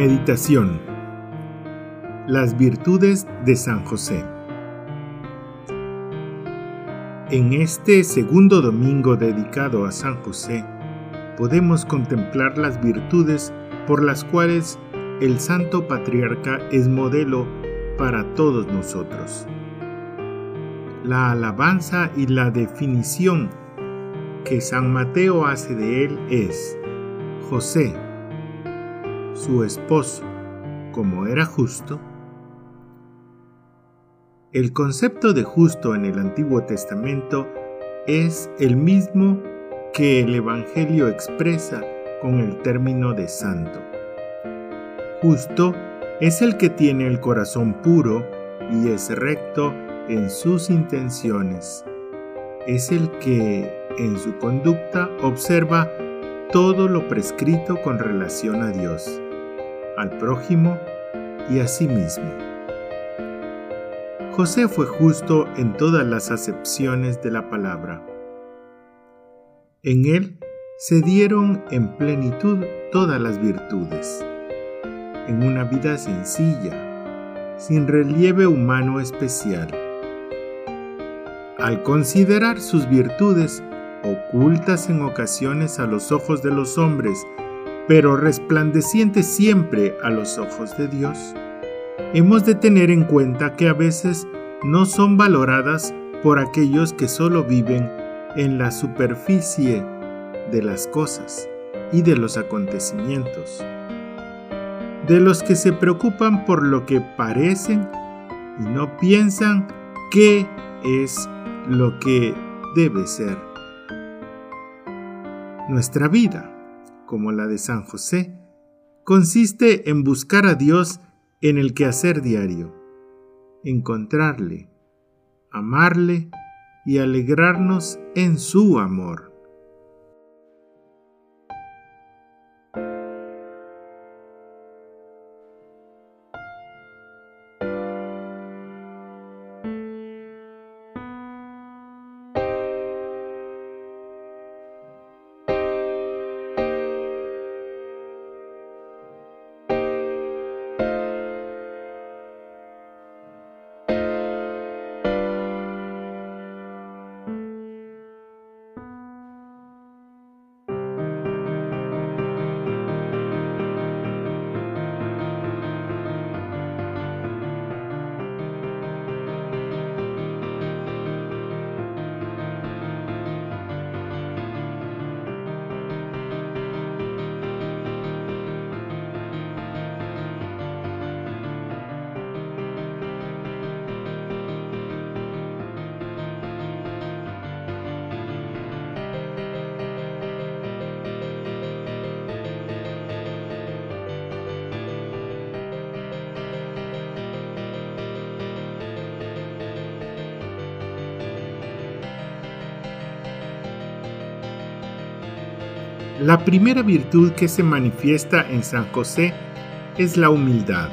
Meditación Las virtudes de San José En este segundo domingo dedicado a San José, podemos contemplar las virtudes por las cuales el Santo Patriarca es modelo para todos nosotros. La alabanza y la definición que San Mateo hace de él es José, su esposo, como era justo, el concepto de justo en el Antiguo Testamento es el mismo que el Evangelio expresa con el término de santo. Justo es el que tiene el corazón puro y es recto en sus intenciones. Es el que en su conducta observa todo lo prescrito con relación a Dios, al prójimo y a sí mismo. José fue justo en todas las acepciones de la palabra. En él se dieron en plenitud todas las virtudes, en una vida sencilla, sin relieve humano especial. Al considerar sus virtudes, ocultas en ocasiones a los ojos de los hombres, pero resplandecientes siempre a los ojos de Dios, hemos de tener en cuenta que a veces no son valoradas por aquellos que solo viven en la superficie de las cosas y de los acontecimientos, de los que se preocupan por lo que parecen y no piensan qué es lo que debe ser. Nuestra vida, como la de San José, consiste en buscar a Dios en el quehacer diario, encontrarle, amarle y alegrarnos en su amor. La primera virtud que se manifiesta en San José es la humildad.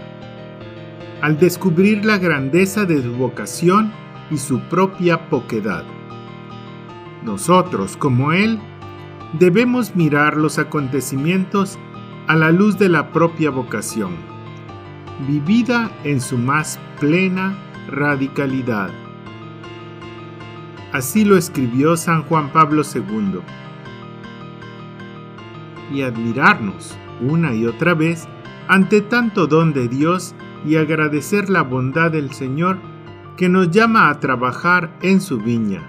Al descubrir la grandeza de su vocación y su propia poquedad. Nosotros, como Él, debemos mirar los acontecimientos a la luz de la propia vocación, vivida en su más plena radicalidad. Así lo escribió San Juan Pablo II y admirarnos una y otra vez ante tanto don de Dios y agradecer la bondad del Señor que nos llama a trabajar en su viña.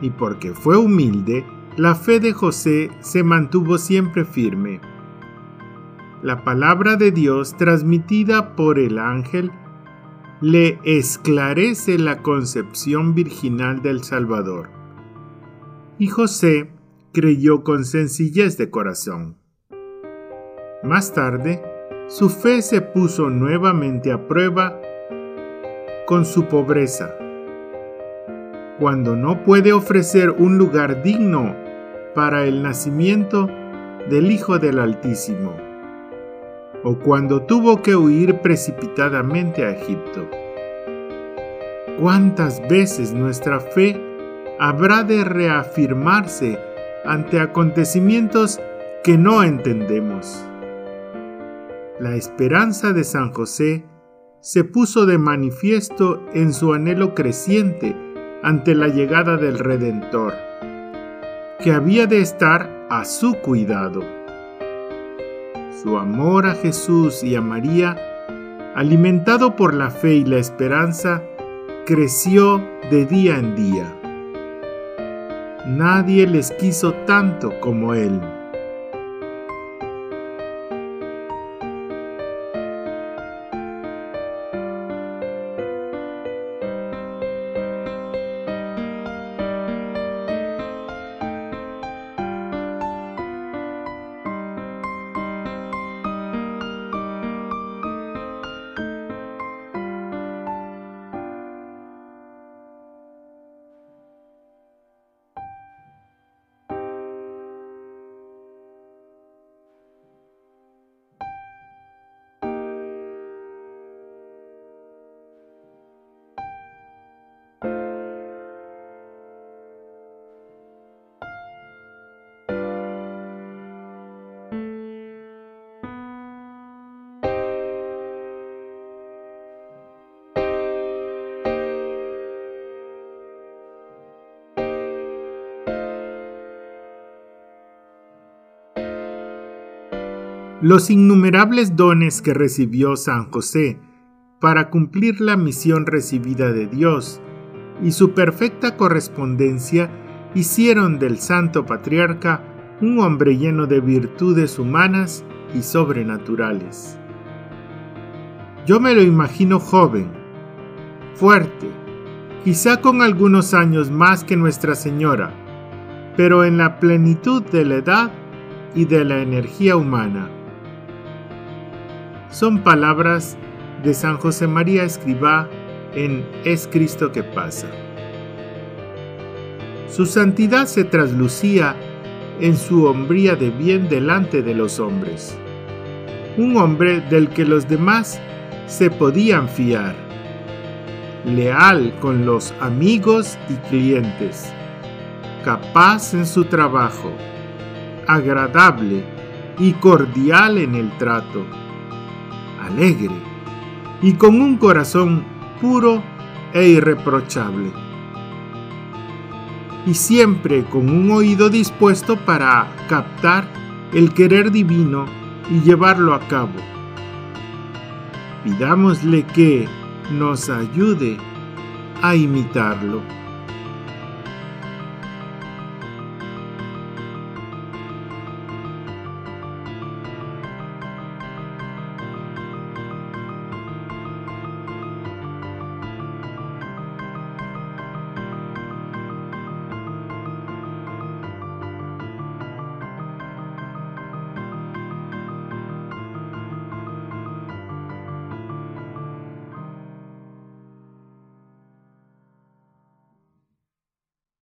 Y porque fue humilde, la fe de José se mantuvo siempre firme. La palabra de Dios transmitida por el ángel le esclarece la concepción virginal del Salvador. Y José creyó con sencillez de corazón. Más tarde, su fe se puso nuevamente a prueba con su pobreza. Cuando no puede ofrecer un lugar digno para el nacimiento del Hijo del Altísimo, o cuando tuvo que huir precipitadamente a Egipto. ¿Cuántas veces nuestra fe habrá de reafirmarse ante acontecimientos que no entendemos. La esperanza de San José se puso de manifiesto en su anhelo creciente ante la llegada del Redentor, que había de estar a su cuidado. Su amor a Jesús y a María, alimentado por la fe y la esperanza, creció de día en día. Nadie les quiso tanto como él. Los innumerables dones que recibió San José para cumplir la misión recibida de Dios y su perfecta correspondencia hicieron del Santo Patriarca un hombre lleno de virtudes humanas y sobrenaturales. Yo me lo imagino joven, fuerte, quizá con algunos años más que Nuestra Señora, pero en la plenitud de la edad y de la energía humana son palabras de San José María Escribá en Es Cristo que pasa. Su santidad se traslucía en su hombría de bien delante de los hombres, un hombre del que los demás se podían fiar, leal con los amigos y clientes, capaz en su trabajo, agradable y cordial en el trato alegre y con un corazón puro e irreprochable. Y siempre con un oído dispuesto para captar el querer divino y llevarlo a cabo. Pidámosle que nos ayude a imitarlo.